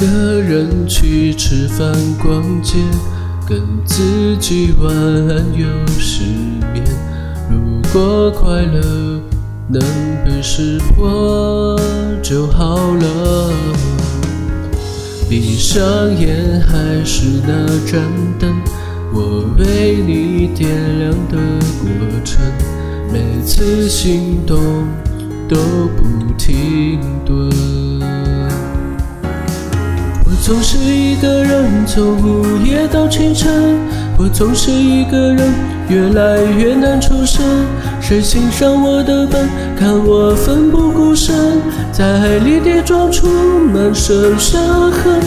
一个人去吃饭逛街，跟自己晚安又失眠。如果快乐能被识破就好了。闭上眼，还是那盏灯，我为你点亮的过程，每次心动都不停顿。总是一个人，从午夜到清晨。我总是一个人，越来越难抽身。谁欣赏我的笨，看我奋不顾身，在爱里跌撞出满身伤痕。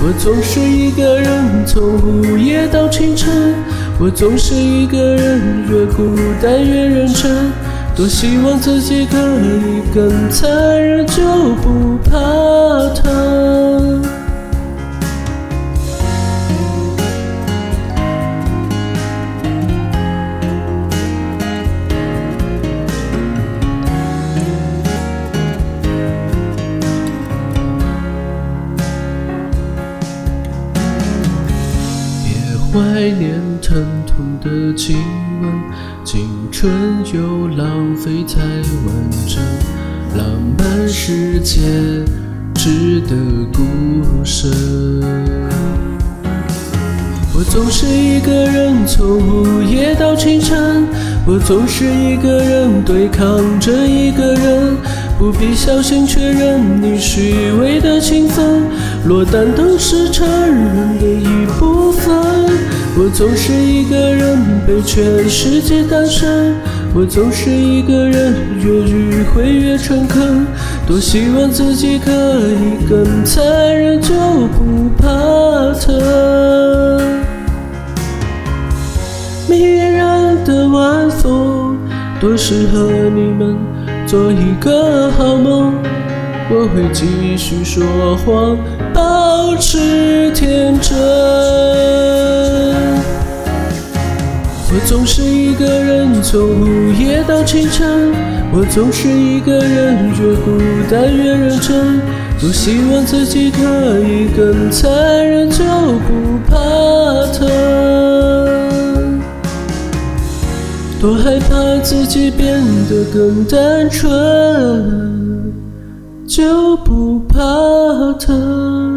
我总是一个人，从午夜到清晨。我总是一个人，越孤单越认真。多希望自己可以更残忍，就不怕疼。怀念疼痛的亲吻，青春又浪费才完整。浪漫世界值得孤身。我总是一个人，从午夜到清晨。我总是一个人，对抗着一个人。不必小心确认你虚伪的情分，落单都是残忍的一。总是一个人，被全世界单身。我总是一个人，越迂回越诚恳。多希望自己可以更残忍，就不怕疼。迷人的晚风，多适合你们。做一个好梦，我会继续说谎，保持天真。我总是一个人，从午夜到清晨。我总是一个人，越孤单越认真。多希望自己可以更残忍，就不怕疼。多害怕自己变得更单纯，就不怕疼。